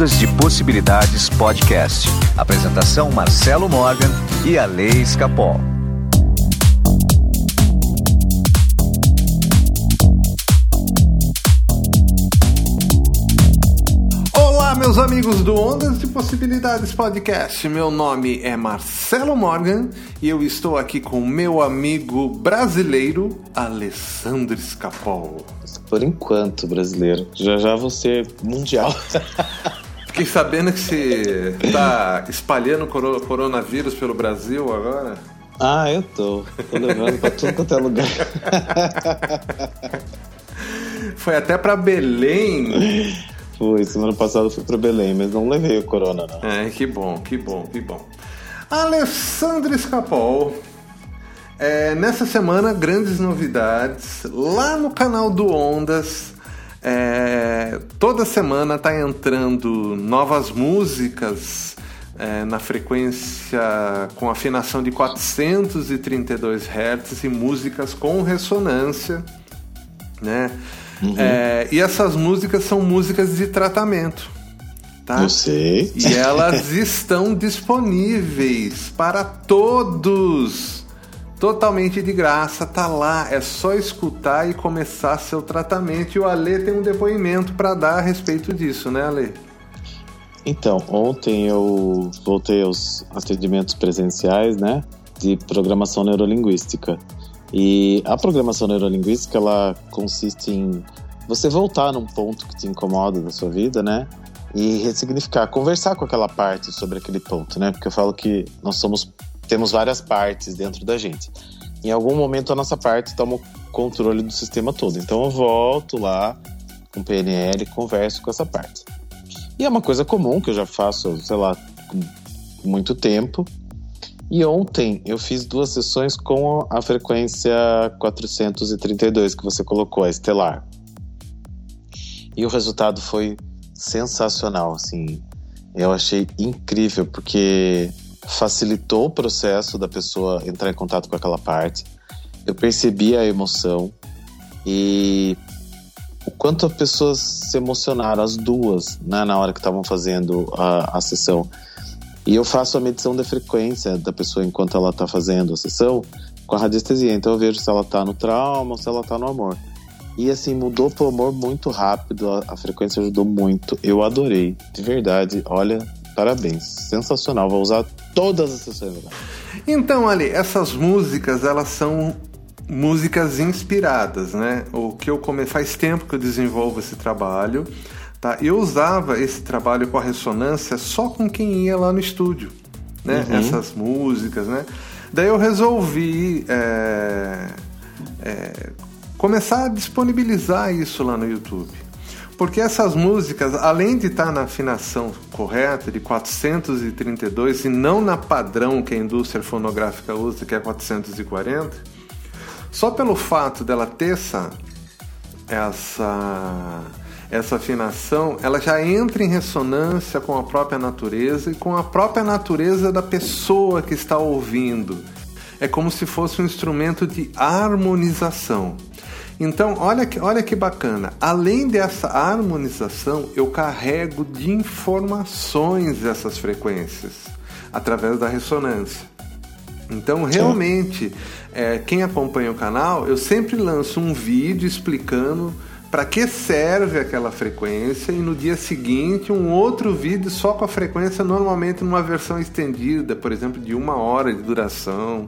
Ondas de Possibilidades Podcast. Apresentação Marcelo Morgan e a Lei Escapol. Olá, meus amigos do Ondas de Possibilidades Podcast. Meu nome é Marcelo Morgan e eu estou aqui com meu amigo brasileiro Alessandro Escapol. Por enquanto, brasileiro. Já já você mundial. Fiquei sabendo que você está espalhando coronavírus pelo Brasil agora. Ah, eu tô. Tô levando pra tudo quanto é lugar. Foi até pra Belém. Foi, semana passada fui para Belém, mas não levei o corona, não. É, que bom, que bom, que bom. Alessandro Escapol. É, nessa semana, grandes novidades. Lá no canal do Ondas, é, toda semana tá entrando novas músicas é, na frequência com afinação de 432 Hz e músicas com ressonância, né? Uhum. É, e essas músicas são músicas de tratamento. Tá? Eu sei. E elas estão disponíveis para todos. Totalmente de graça, tá lá, é só escutar e começar seu tratamento. E o Ale tem um depoimento para dar a respeito disso, né, Ale? Então, ontem eu voltei aos atendimentos presenciais, né, de programação neurolinguística. E a programação neurolinguística ela consiste em você voltar num ponto que te incomoda da sua vida, né? E ressignificar, conversar com aquela parte sobre aquele ponto, né? Porque eu falo que nós somos temos várias partes dentro da gente. Em algum momento a nossa parte toma o controle do sistema todo. Então eu volto lá com PNL e converso com essa parte. E é uma coisa comum que eu já faço, sei lá, muito tempo. E ontem eu fiz duas sessões com a frequência 432 que você colocou, a estelar. E o resultado foi sensacional, assim. Eu achei incrível porque facilitou o processo da pessoa entrar em contato com aquela parte. Eu percebi a emoção e o quanto as pessoas se emocionaram, as duas, né, na hora que estavam fazendo a, a sessão. E eu faço a medição da frequência da pessoa enquanto ela está fazendo a sessão com a radiestesia. Então eu vejo se ela está no trauma ou se ela está no amor. E assim, mudou pro amor muito rápido, a, a, frequência ajudou muito. Eu adorei, de verdade. Olha, parabéns, sensacional. Vou usar todas as sessões. Então, Ali, essas músicas, elas são músicas inspiradas, né? O que eu come... faz tempo que eu desenvolvo esse trabalho. Tá? Eu usava esse trabalho com a ressonância só com quem ia lá no estúdio, né? Uhum. Essas músicas, né? Daí eu resolvi é, é, começar a disponibilizar isso lá no YouTube. Porque essas músicas, além de estar na afinação correta de 432 e não na padrão que a indústria fonográfica usa, que é 440, só pelo fato dela ter essa, essa essa afinação ela já entra em ressonância com a própria natureza e com a própria natureza da pessoa que está ouvindo. É como se fosse um instrumento de harmonização. Então, olha que, olha que bacana. Além dessa harmonização, eu carrego de informações essas frequências através da ressonância. Então, realmente, é, quem acompanha o canal, eu sempre lanço um vídeo explicando para que serve aquela frequência e no dia seguinte um outro vídeo só com a frequência, normalmente numa versão estendida, por exemplo, de uma hora de duração.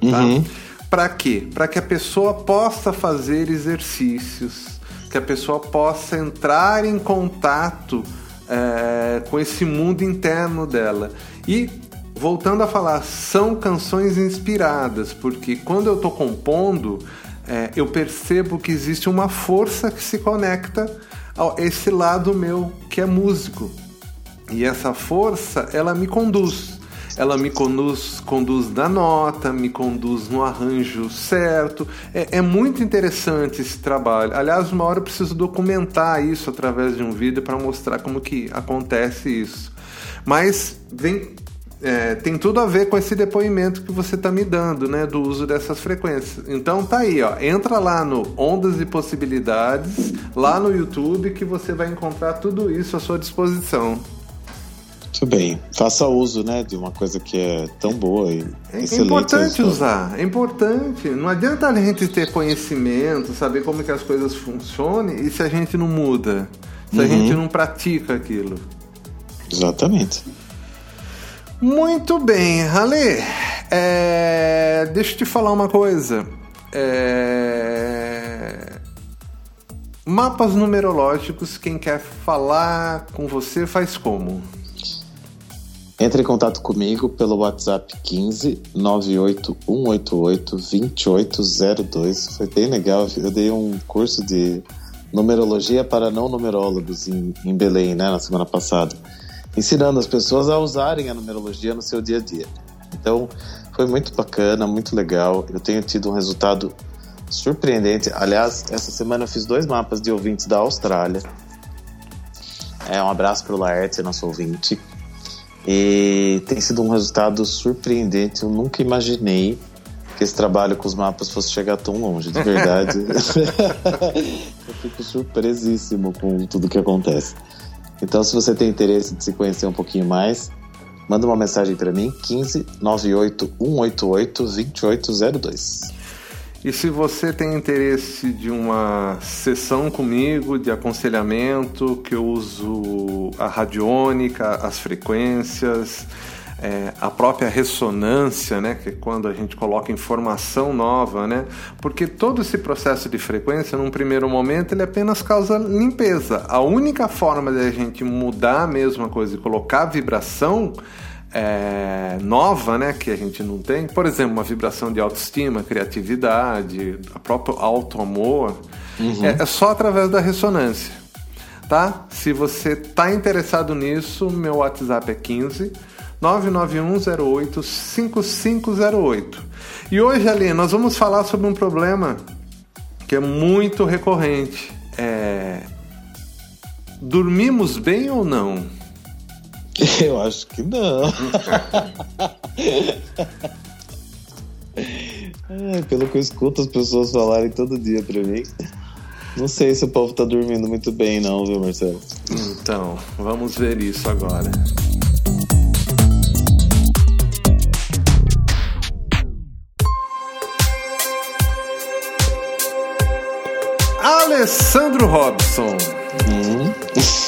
Tá? Uhum. Para quê? Para que a pessoa possa fazer exercícios, que a pessoa possa entrar em contato é, com esse mundo interno dela. E voltando a falar, são canções inspiradas, porque quando eu estou compondo, é, eu percebo que existe uma força que se conecta a esse lado meu que é músico. E essa força, ela me conduz. Ela me conduz, conduz na nota, me conduz no arranjo certo. É, é muito interessante esse trabalho. Aliás, uma hora eu preciso documentar isso através de um vídeo para mostrar como que acontece isso. Mas vem é, tem tudo a ver com esse depoimento que você está me dando, né, do uso dessas frequências. Então tá aí, ó, entra lá no Ondas e Possibilidades, lá no YouTube, que você vai encontrar tudo isso à sua disposição. Muito bem, faça uso, né, de uma coisa que é tão boa e é, é importante usar, é importante. Não adianta a gente ter conhecimento, saber como que as coisas funcionam e se a gente não muda, se uhum. a gente não pratica aquilo. Exatamente. Muito bem, Ale. É... Deixa eu te falar uma coisa. É... Mapas numerológicos, quem quer falar com você faz como? Entre em contato comigo pelo WhatsApp 15 98188 2802. Foi bem legal. Eu dei um curso de numerologia para não numerólogos em, em Belém, né, na semana passada ensinando as pessoas a usarem a numerologia no seu dia a dia. Então, foi muito bacana, muito legal. Eu tenho tido um resultado surpreendente. Aliás, essa semana eu fiz dois mapas de ouvintes da Austrália. É, um abraço para o Laerte, nosso ouvinte. E tem sido um resultado surpreendente. Eu nunca imaginei que esse trabalho com os mapas fosse chegar tão longe, de verdade. eu fico surpresíssimo com tudo que acontece. Então, se você tem interesse de se conhecer um pouquinho mais, manda uma mensagem para mim, 15 98 188 2802. E se você tem interesse de uma sessão comigo de aconselhamento, que eu uso a radiônica, as frequências, é, a própria ressonância, né, que é quando a gente coloca informação nova, né, porque todo esse processo de frequência, num primeiro momento, ele apenas causa limpeza. A única forma de a gente mudar a mesma coisa e colocar vibração é, nova, né, que a gente não tem, por exemplo, uma vibração de autoestima, criatividade, a próprio auto-amor, uhum. é, é só através da ressonância. Tá? Se você está interessado nisso, meu WhatsApp é 15 991085508. E hoje, ali, nós vamos falar sobre um problema que é muito recorrente. É... Dormimos bem ou não? Eu acho que não. é, pelo que eu escuto as pessoas falarem todo dia pra mim. Não sei se o povo tá dormindo muito bem, não, viu, Marcelo? Então, vamos ver isso agora. Alessandro Robson. Hum.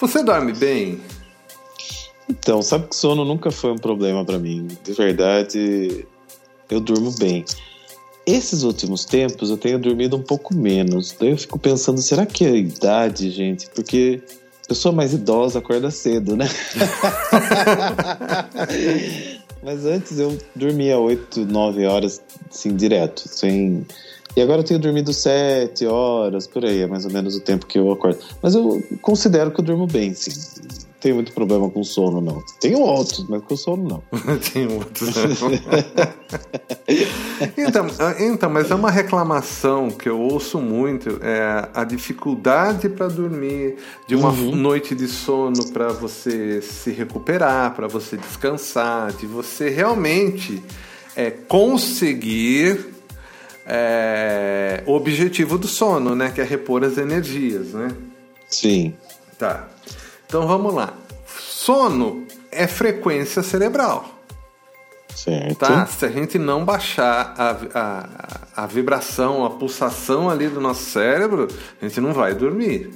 Você dorme bem? Então, sabe que sono nunca foi um problema para mim. De verdade, eu durmo bem. Esses últimos tempos eu tenho dormido um pouco menos. Daí eu fico pensando, será que é a idade, gente? Porque pessoa mais idosa acorda cedo, né? Mas antes eu dormia 8, 9 horas, assim, direto, sem e agora eu tenho dormido sete horas, por aí, é mais ou menos o tempo que eu acordo. Mas eu considero que eu durmo bem, sim. Não tenho muito problema com sono, não. Tenho outros, mas com sono não. tenho outros. então, então, mas é uma reclamação que eu ouço muito, é a dificuldade para dormir, de uma uhum. noite de sono para você se recuperar, para você descansar, de você realmente é, conseguir é, o objetivo do sono, né? Que é repor as energias, né? Sim. Tá. Então vamos lá. Sono é frequência cerebral. Certo. Tá? Se a gente não baixar a, a, a vibração, a pulsação ali do nosso cérebro, a gente não vai dormir.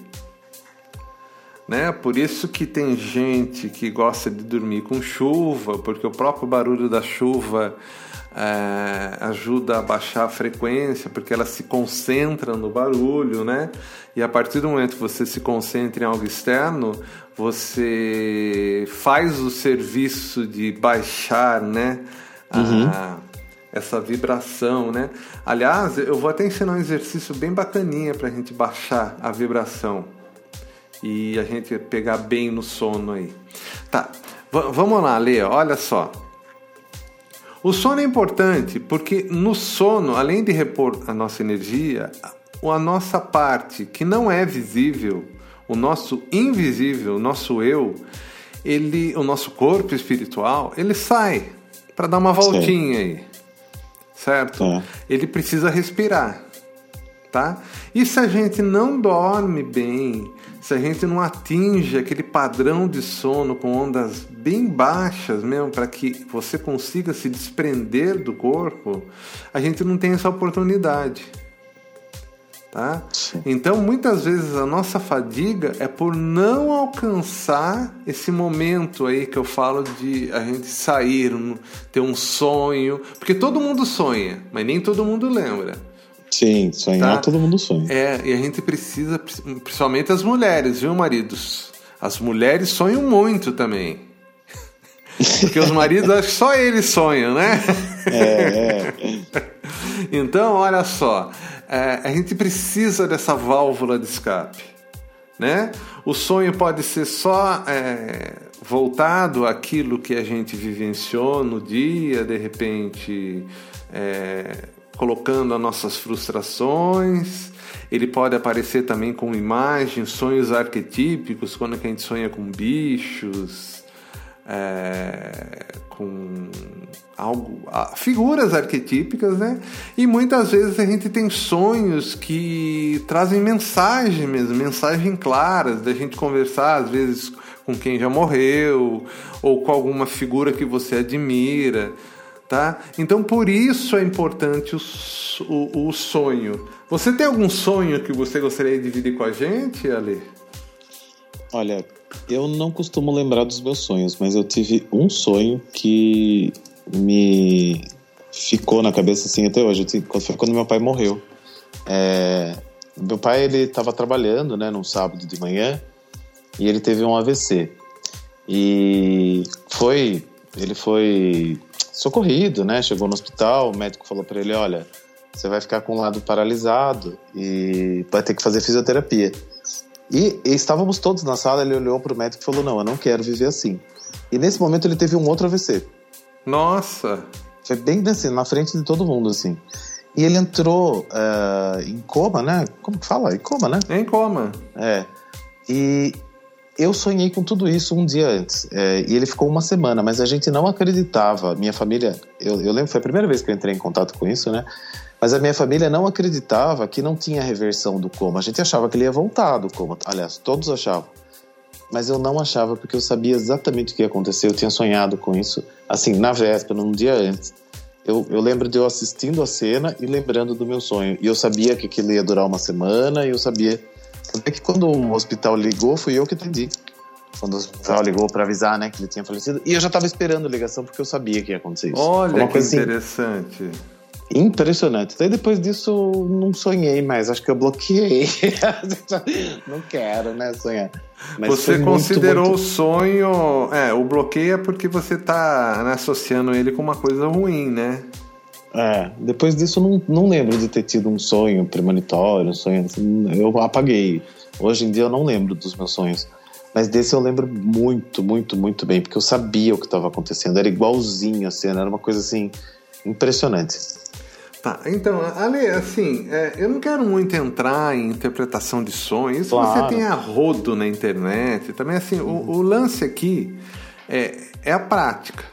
Né? Por isso que tem gente que gosta de dormir com chuva, porque o próprio barulho da chuva é, ajuda a baixar a frequência, porque ela se concentra no barulho, né? E a partir do momento que você se concentra em algo externo, você faz o serviço de baixar, né? Uhum. A, essa vibração, né? Aliás, eu vou até ensinar um exercício bem bacaninha para a gente baixar a vibração e a gente pegar bem no sono aí. Tá, v vamos lá, Lê, olha só. O sono é importante porque no sono, além de repor a nossa energia, a nossa parte que não é visível, o nosso invisível, o nosso eu, ele, o nosso corpo espiritual, ele sai para dar uma voltinha Sim. aí, certo? É. Ele precisa respirar, tá? E se a gente não dorme bem, se a gente não atinge aquele padrão de sono com ondas bem baixas mesmo, para que você consiga se desprender do corpo, a gente não tem essa oportunidade. Tá? Então, muitas vezes a nossa fadiga é por não alcançar esse momento aí que eu falo de a gente sair, ter um sonho, porque todo mundo sonha, mas nem todo mundo lembra. Sim, sonhar tá? todo mundo sonha. É, e a gente precisa, principalmente as mulheres, viu, maridos? As mulheres sonham muito também. Porque os maridos, acho que só eles sonham, né? É, é. Então, olha só, é, a gente precisa dessa válvula de escape. Né? O sonho pode ser só é, voltado àquilo que a gente vivenciou no dia, de repente é, colocando as nossas frustrações. Ele pode aparecer também com imagens, sonhos arquetípicos, quando a gente sonha com bichos, é, com algo, figuras arquetípicas, né? E muitas vezes a gente tem sonhos que trazem mensagem mesmo, mensagem claras da gente conversar às vezes com quem já morreu ou com alguma figura que você admira tá? Então por isso é importante o, o, o, sonho. Você tem algum sonho que você gostaria de dividir com a gente, Ale? Olha, eu não costumo lembrar dos meus sonhos, mas eu tive um sonho que me ficou na cabeça assim até hoje. Foi quando meu pai morreu. É, meu pai ele estava trabalhando, né, num sábado de manhã e ele teve um AVC e foi ele foi socorrido, né? Chegou no hospital, o médico falou para ele: olha, você vai ficar com o lado paralisado e vai ter que fazer fisioterapia. E, e estávamos todos na sala, ele olhou para o médico e falou: não, eu não quero viver assim. E nesse momento ele teve um outro AVC. Nossa! Foi bem assim, na frente de todo mundo, assim. E ele entrou uh, em coma, né? Como que fala? Em coma, né? Em coma. É. E eu sonhei com tudo isso um dia antes. É, e ele ficou uma semana, mas a gente não acreditava. Minha família, eu, eu, lembro, foi a primeira vez que eu entrei em contato com isso, né? Mas a minha família não acreditava que não tinha reversão do coma. A gente achava que ele ia voltar do coma. Aliás, todos achavam. Mas eu não achava porque eu sabia exatamente o que ia acontecer. Eu tinha sonhado com isso, assim, na véspera, num dia antes. Eu, eu lembro de eu assistindo a cena e lembrando do meu sonho. E eu sabia que aquilo ia durar uma semana e eu sabia é que quando o hospital ligou, fui eu que atendi. Quando o hospital ligou para avisar, né, que ele tinha falecido. E eu já estava esperando a ligação porque eu sabia que ia acontecer isso. Olha que assim, interessante. Impressionante. Daí depois disso não sonhei mais, acho que eu bloqueei. não quero, né, sonhar. Mas você considerou muito, muito... o sonho. É, o bloqueio é porque você tá né, associando ele com uma coisa ruim, né? É, depois disso eu não, não lembro de ter tido um sonho premonitório, um sonho assim, eu apaguei. Hoje em dia eu não lembro dos meus sonhos. Mas desse eu lembro muito, muito, muito bem, porque eu sabia o que estava acontecendo. Era igualzinho a cena, era uma coisa assim impressionante. Tá, então, Ale, assim, é, eu não quero muito entrar em interpretação de sonhos. Claro. Você tem a rodo na internet, também assim, o, o lance aqui é, é a prática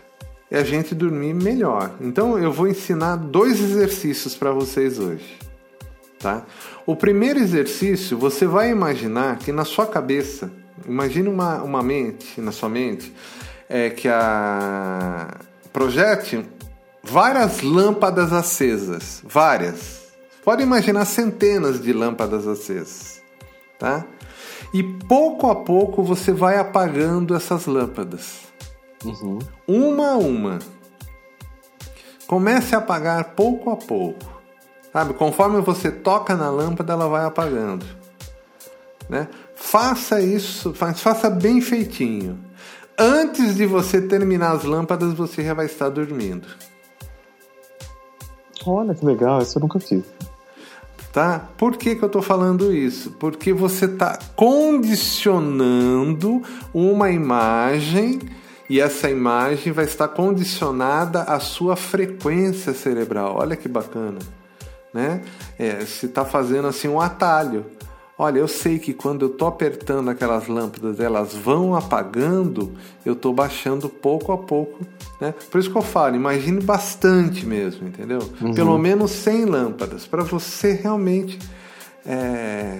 é a gente dormir melhor. Então eu vou ensinar dois exercícios para vocês hoje. Tá? O primeiro exercício, você vai imaginar que na sua cabeça, imagine uma, uma mente, na sua mente, é que a projete várias lâmpadas acesas, várias. Pode imaginar centenas de lâmpadas acesas, tá? E pouco a pouco você vai apagando essas lâmpadas. Uhum. Uma a uma. Comece a apagar pouco a pouco. Sabe? Conforme você toca na lâmpada, ela vai apagando. Né? Faça isso, faça bem feitinho. Antes de você terminar as lâmpadas, você já vai estar dormindo. Olha que legal, isso eu nunca fiz. Tá? Por que, que eu estou falando isso? Porque você está condicionando uma imagem e essa imagem vai estar condicionada à sua frequência cerebral. Olha que bacana, né? É, se está fazendo assim um atalho. Olha, eu sei que quando eu tô apertando aquelas lâmpadas, elas vão apagando, eu tô baixando pouco a pouco, né? Por isso que eu falo, imagine bastante mesmo, entendeu? Uhum. Pelo menos 100 lâmpadas, para você realmente é,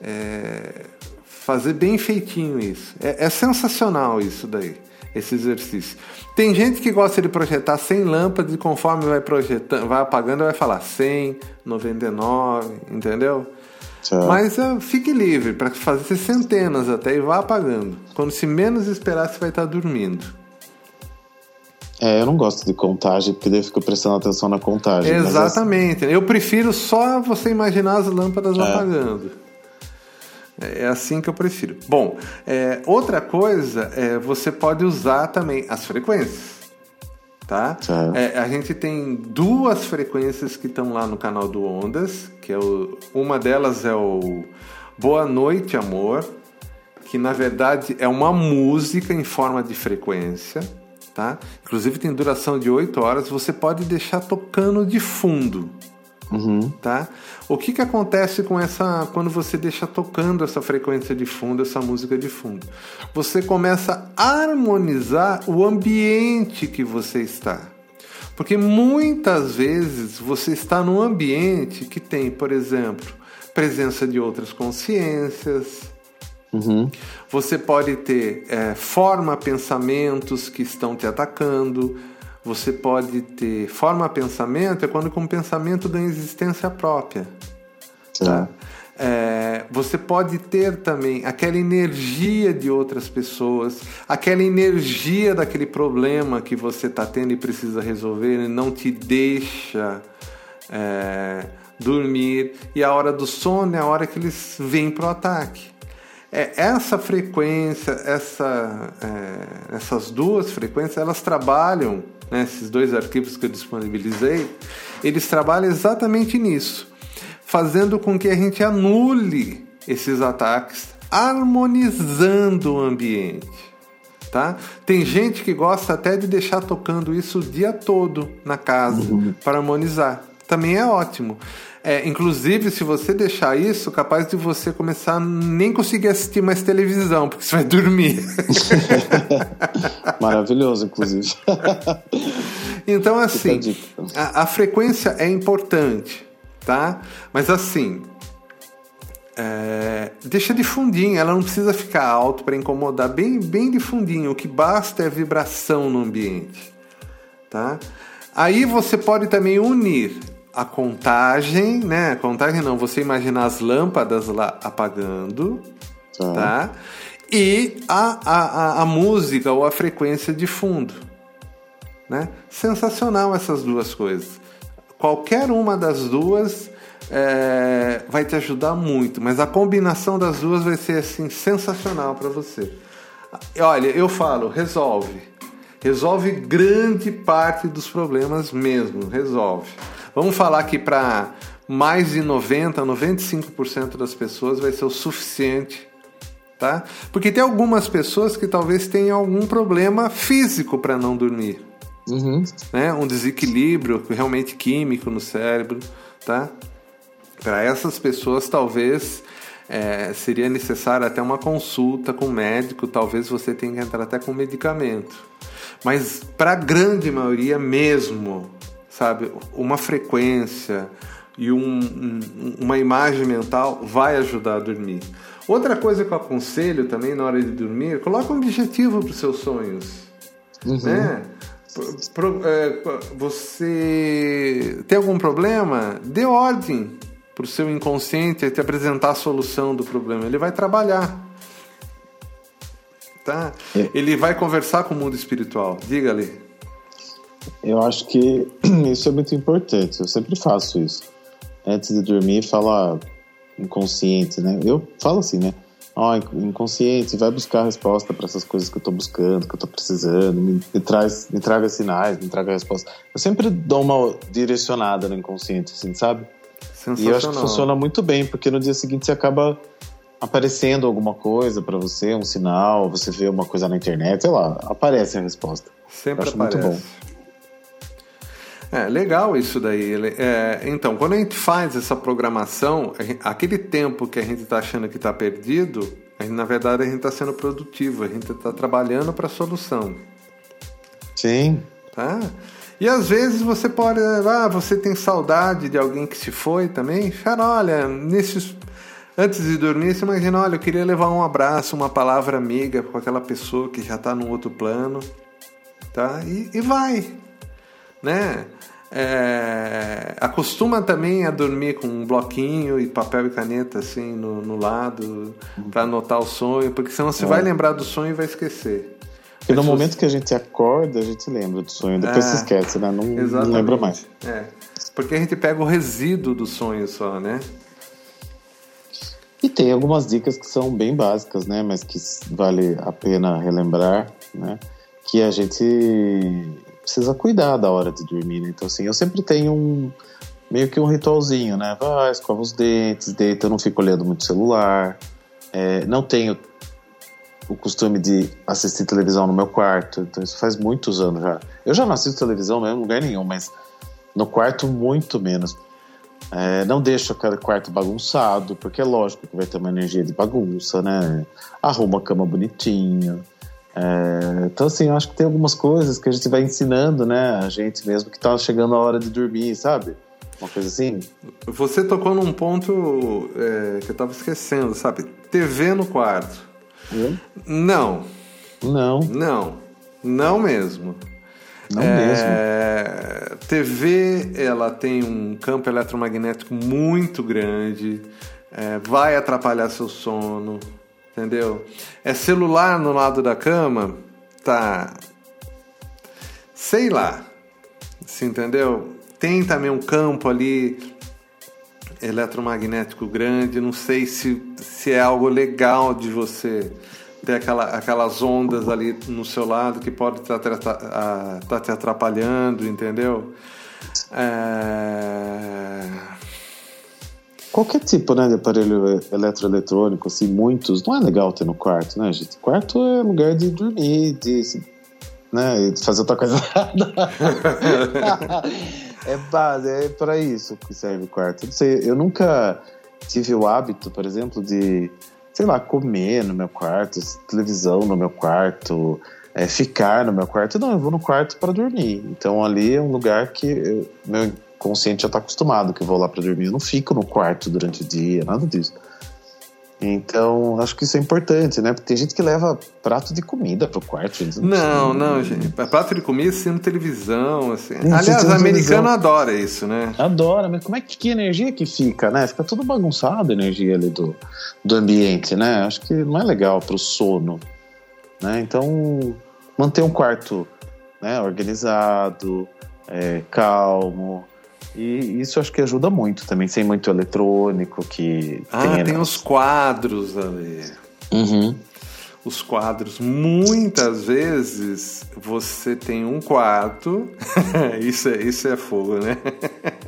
é, fazer bem feitinho isso. É, é sensacional isso daí esse exercício. Tem gente que gosta de projetar 100 lâmpadas e conforme vai projetando, vai apagando, vai falar 100, 99, entendeu? Tchau. Mas uh, fique livre para fazer centenas até e vá apagando. Quando se menos esperar, você vai estar dormindo. É, eu não gosto de contagem, porque daí eu fico prestando atenção na contagem. Exatamente. Assim... Eu prefiro só você imaginar as lâmpadas é. apagando. É, assim que eu prefiro. Bom, é, outra coisa, é, você pode usar também as frequências. Tá? É, a gente tem duas frequências que estão lá no canal do Ondas, que é o, uma delas é o Boa Noite Amor, que na verdade é uma música em forma de frequência, tá? Inclusive tem duração de 8 horas, você pode deixar tocando de fundo. Uhum. Tá? O que, que acontece com essa quando você deixa tocando essa frequência de fundo, essa música de fundo? Você começa a harmonizar o ambiente que você está. Porque muitas vezes você está num ambiente que tem, por exemplo, presença de outras consciências. Uhum. Você pode ter é, forma pensamentos que estão te atacando, você pode ter forma pensamento é quando com pensamento ganha existência própria. Tá? É, você pode ter também aquela energia de outras pessoas, aquela energia daquele problema que você está tendo e precisa resolver e não te deixa é, dormir. E a hora do sono é a hora que eles vêm para o ataque. É, essa frequência, essa, é, essas duas frequências, elas trabalham né, esses dois arquivos que eu disponibilizei, eles trabalham exatamente nisso, fazendo com que a gente anule esses ataques, harmonizando o ambiente. Tá? Tem gente que gosta até de deixar tocando isso o dia todo na casa uhum. para harmonizar. Também é ótimo. É, inclusive, se você deixar isso, capaz de você começar a nem conseguir assistir mais televisão, porque você vai dormir. Maravilhoso, inclusive. então, assim, a, a, frequência é importante, tá? Mas assim, é, deixa de fundinho, ela não precisa ficar alto para incomodar, bem, bem de fundinho. O que basta é vibração no ambiente, tá? Aí você pode também unir a contagem, né? A contagem não, você imaginar as lâmpadas lá apagando, tá? tá? E a, a, a, música ou a frequência de fundo, né? Sensacional essas duas coisas. Qualquer uma das duas é, vai te ajudar muito, mas a combinação das duas vai ser assim sensacional para você. Olha, eu falo, resolve. Resolve grande parte dos problemas mesmo, resolve. Vamos falar que para mais de 90, 95% das pessoas vai ser o suficiente, tá? Porque tem algumas pessoas que talvez tenham algum problema físico para não dormir. Uhum. Né? Um desequilíbrio realmente químico no cérebro, tá? Para essas pessoas, talvez é, seria necessário até uma consulta com o médico, talvez você tenha que entrar até com medicamento. Mas para a grande maioria mesmo, sabe? Uma frequência e um, um, uma imagem mental vai ajudar a dormir. Outra coisa que eu aconselho também na hora de dormir, coloque um objetivo para os seus sonhos. Uhum. Né? Pro, é, você tem algum problema? Dê ordem para o seu inconsciente te apresentar a solução do problema. Ele vai trabalhar. Tá? É. Ele vai conversar com o mundo espiritual. Diga-lhe. Eu acho que isso é muito importante. Eu sempre faço isso. Antes de dormir, falar inconsciente, né? Eu falo assim, né? Ó, oh, inconsciente, vai buscar a resposta para essas coisas que eu tô buscando, que eu tô precisando, me, me, traz, me traga sinais, me traga a resposta. Eu sempre dou uma direcionada no inconsciente, assim, sabe? E eu acho que funciona muito bem, porque no dia seguinte você acaba aparecendo alguma coisa para você, um sinal, você vê uma coisa na internet, sei lá, aparece a resposta. Sempre aparece. muito bom. É legal isso daí. É, então, quando a gente faz essa programação, gente, aquele tempo que a gente está achando que está perdido, gente, na verdade a gente está sendo produtivo, a gente está trabalhando para a solução. Sim. Tá? E às vezes você pode, ah, você tem saudade de alguém que se foi também. Cara, olha, nesses antes de dormir, você imagina, olha, eu queria levar um abraço, uma palavra amiga com aquela pessoa que já está num outro plano, tá? E, e vai, né? É, acostuma também a dormir com um bloquinho e papel e caneta assim no, no lado para anotar o sonho, porque senão você é. vai lembrar do sonho e vai esquecer. Porque no momento que a gente acorda, a gente lembra do sonho, depois é, se esquece, né? Não, não, lembra mais. É. Porque a gente pega o resíduo do sonho só, né? E tem algumas dicas que são bem básicas, né? Mas que vale a pena relembrar, né? Que a gente precisa cuidar da hora de dormir, né? Então, assim, eu sempre tenho um meio que um ritualzinho, né? Vai, escova os dentes, deita, eu não fico olhando muito celular. É, não tenho o costume de assistir televisão no meu quarto, então isso faz muitos anos já. Eu já não assisto televisão mesmo em lugar nenhum, mas no quarto muito menos. É, não deixo aquele quarto bagunçado, porque é lógico que vai ter uma energia de bagunça, né? Arruma a cama bonitinho. É, então, assim, eu acho que tem algumas coisas que a gente vai ensinando, né? A gente mesmo que tá chegando a hora de dormir, sabe? Uma coisa assim. Você tocou num ponto é, que eu tava esquecendo, sabe? TV no quarto. É? Não. Não. Não. Não mesmo. Não é, mesmo. TV, ela tem um campo eletromagnético muito grande, é, vai atrapalhar seu sono, entendeu? É celular no lado da cama, tá. Sei lá, se entendeu? Tem também um campo ali eletromagnético grande, não sei se, se é algo legal de você ter aquela, aquelas ondas ali no seu lado que pode estar tá, tá, te atrapalhando, entendeu? É... Qualquer tipo né, de aparelho eletroeletrônico, assim, muitos, não é legal ter no quarto, né, gente? Quarto é lugar de dormir, de, né, de fazer outra coisa é base, é para isso que serve o quarto. Não sei, eu nunca tive o hábito, por exemplo, de sei lá, comer no meu quarto, televisão no meu quarto, é, ficar no meu quarto. Não, eu vou no quarto para dormir. Então ali é um lugar que eu, meu consciente já está acostumado que eu vou lá para dormir. Eu não fico no quarto durante o dia, nada disso. Então, acho que isso é importante, né? Porque tem gente que leva prato de comida pro quarto. Não, não, não, gente. Prato de comida sendo televisão, assim. Aliás, o americano adora isso, né? Adora, mas como é que, que energia que fica, né? Fica tudo bagunçado a energia ali do, do ambiente, né? Acho que não é legal pro sono, né? Então, manter um quarto né, organizado, é, calmo, e isso acho que ajuda muito também, sem muito eletrônico que. Ah, tem, tem os quadros ali. Uhum. Os quadros, muitas vezes você tem um quarto, isso, é, isso é fogo, né?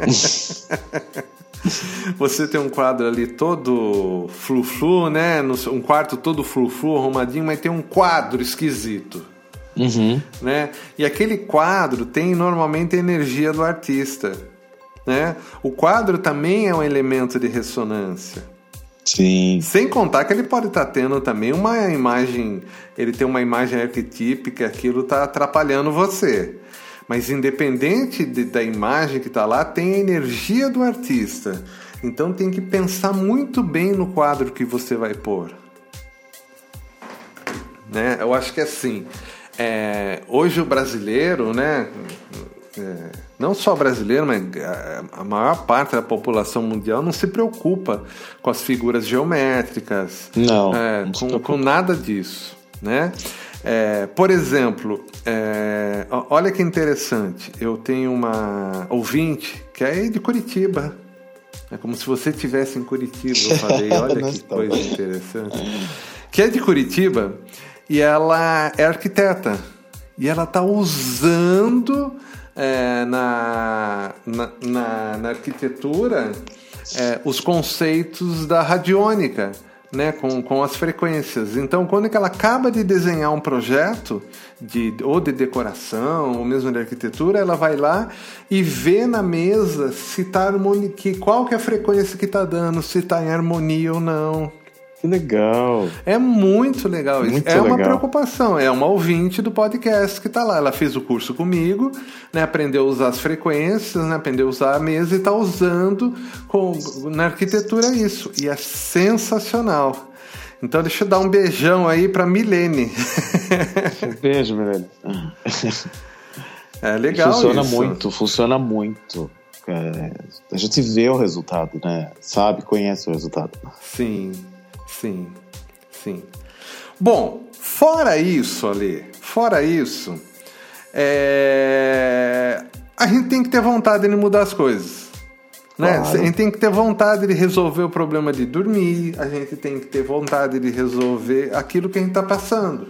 você tem um quadro ali todo flu-flu, né? Um quarto todo flu-flu, arrumadinho, mas tem um quadro esquisito. Uhum. Né? E aquele quadro tem normalmente a energia do artista. Né? O quadro também é um elemento de ressonância. Sim. Sem contar que ele pode estar tá tendo também uma imagem, ele tem uma imagem arquetípica, aquilo está atrapalhando você. Mas independente de, da imagem que está lá, tem a energia do artista. Então tem que pensar muito bem no quadro que você vai pôr. Né? Eu acho que é assim. É, hoje o brasileiro, né? É, não só brasileiro, mas a maior parte da população mundial não se preocupa com as figuras geométricas, não, é, não com, com, nada disso, né? É, por exemplo, é, olha que interessante, eu tenho uma ouvinte que é de Curitiba, é como se você estivesse em Curitiba, eu falei, olha que coisa interessante, que é de Curitiba e ela é arquiteta e ela está usando é, na, na, na, na, arquitetura é, os conceitos da radiônica né, com, com as frequências. Então, quando que ela acaba de desenhar um projeto, de, ou de decoração, ou mesmo de arquitetura, ela vai lá e vê na mesa se tá harmonia, que, qual que é a frequência que está dando, se está em harmonia ou não. Que legal. É muito legal isso. Muito é uma legal. preocupação. É uma ouvinte do podcast que está lá. Ela fez o curso comigo, né? aprendeu a usar as frequências, né? aprendeu a usar a mesa e está usando com, na arquitetura isso. E é sensacional. Então deixa eu dar um beijão aí para Milene. Beijo, Milene. É legal funciona isso. muito, funciona muito. É, a gente vê o resultado, né? Sabe, conhece o resultado. Sim, sim, sim. Bom, fora isso, Ali, fora isso, é, a gente tem que ter vontade de mudar as coisas. Né? Claro. A gente tem que ter vontade de resolver o problema de dormir, a gente tem que ter vontade de resolver aquilo que a gente está passando.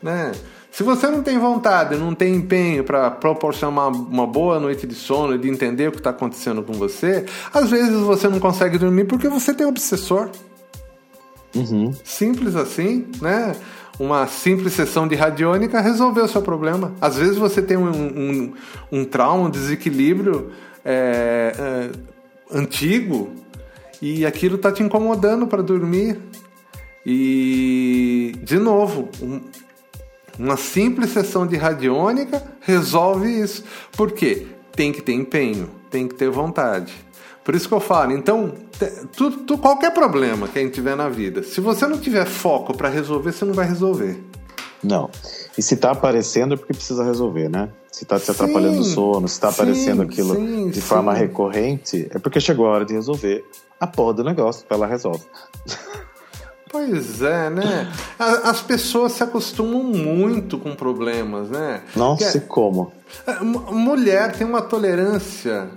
Né? Se você não tem vontade, não tem empenho para proporcionar uma, uma boa noite de sono e de entender o que está acontecendo com você, às vezes você não consegue dormir porque você tem obsessor. Uhum. Simples assim, né? Uma simples sessão de radiônica resolveu o seu problema. Às vezes você tem um, um, um trauma, um desequilíbrio é, é, antigo e aquilo está te incomodando para dormir. E, de novo, um, uma simples sessão de radiônica resolve isso. Por quê? Tem que ter empenho, tem que ter vontade. Por isso que eu falo, então, tu, tu- qualquer problema que a gente tiver na vida, se você não tiver foco para resolver, você não vai resolver. Não. E se tá aparecendo é porque precisa resolver, né? Se tá te atrapalhando o sono, se tá sim, aparecendo aquilo sim, de sim. forma recorrente, é porque chegou a hora de resolver a porra do negócio, ela resolve. Pois é, né? As pessoas se acostumam muito com problemas, né? Nossa, Porque- e como? Mu- mulher tem uma tolerância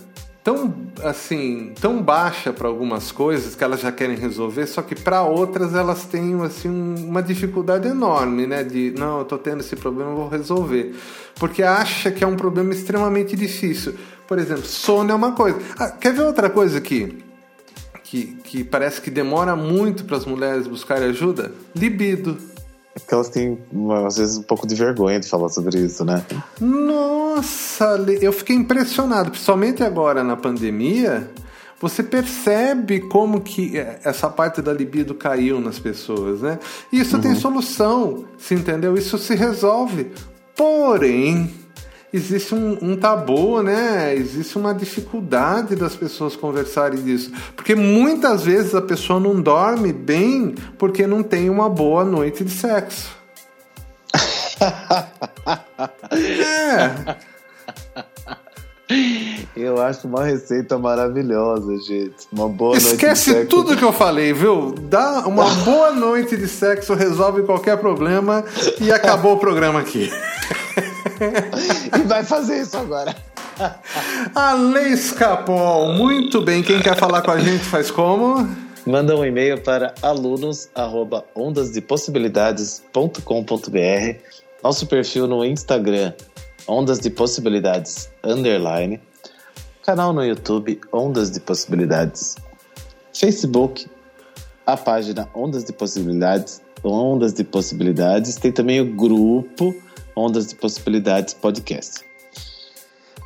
tão assim tão baixa para algumas coisas que elas já querem resolver só que para outras elas têm assim um- uma dificuldade enorme né de não eu tô tendo esse problema vou resolver. Porque acha que é um problema extremamente difícil. Por exemplo sono é uma coisa. Ah, quer ver outra coisa aqui que, que parece que demora muito para as mulheres buscarem ajuda? Libido É porque elas têm, às vezes, um pouco de vergonha de falar sobre isso, né? Nossa, eu fiquei impressionado, principalmente agora na pandemia. Você percebe como que eh, essa parte da libido caiu nas pessoas, né? E isso tem solução, se entendeu? Isso se resolve. Porém, existe um, um tabu, né? Existe uma dificuldade das pessoas conversarem disso. Porque muitas vezes a pessoa não dorme bem porque não tem uma boa noite de sexo. É. Eu acho uma receita maravilhosa, gente. Uma boa noite de Esquece sexo. tudo que eu falei, viu? Dá uma boa noite de sexo, resolve qualquer problema e acabou o programa aqui. E vai fazer isso agora. Ale Escapol, muito bem. Quem quer falar com a gente faz como? Manda um e-mail para alunos@ondasdepossibilidades.com.br. Nosso perfil no Instagram, Ondas de Possibilidades underline. Canal no YouTube, Ondas de Possibilidades. Facebook, a página Ondas de Possibilidades, Ondas de Possibilidades. Tem também o grupo Ondas de Possibilidades Podcast.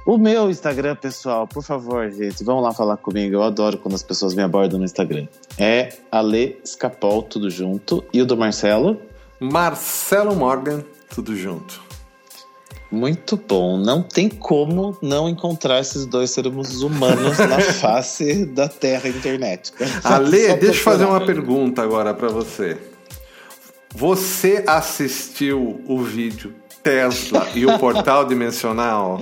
O meu Instagram, pessoal, por favor, gente, vão lá falar comigo. Eu adoro quando as pessoas me abordam no Instagram. É Ale Escapol, tudo junto. E o do Marcelo? Marcelo Morgan, tudo junto. Muito bom. Não tem como não encontrar esses dois seres humanos na face da Terra internet. Ale, Só deixa eu fazer uma pergunta agora pra você. Você assistiu o vídeo Tesla e o portal dimensional?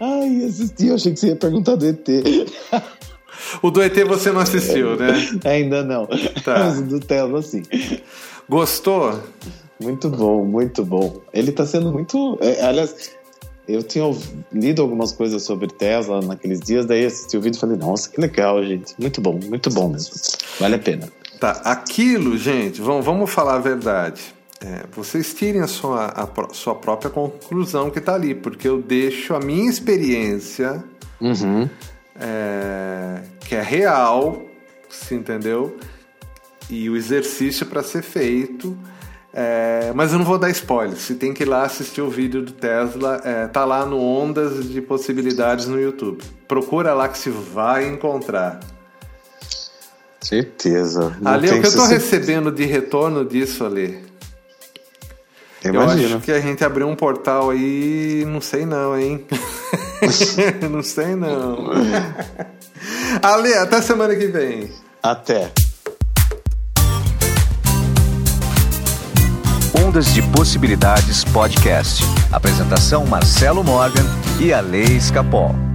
Ai, assisti, eu achei que você ia perguntar do ET. O do ET você não assistiu, né? Ainda não. Tá. Mas o do Telma, sim. Gostou? Muito bom, muito bom. Ele tá sendo muito. é, aliás, eu tinha lido algumas coisas sobre Tesla naqueles dias, daí assisti o vídeo e falei, nossa, que legal, gente. Muito bom, muito bom mesmo. Vale a pena. Tá, aquilo, gente, vamos, vamos falar a verdade. É, vocês tirem a sua, a sua própria conclusão que tá ali, porque eu deixo a minha experiência, Uhum. é, que é real, se entendeu? e o exercício para ser feito. É, mas eu não vou dar spoiler. Você tem que ir lá assistir o vídeo do Tesla. É, tá lá no Ondas de Possibilidades no YouTube. Procura lá que se vai encontrar. Certeza. Não Ale, o que eu tô se... recebendo de retorno disso, Ale? Eu acho que a gente abriu um portal aí, não sei não, hein? não sei não. Ale, até semana que vem. Até. Ondas de Possibilidades Podcast. Apresentação Marcelo Morgan e a Lei Escapol.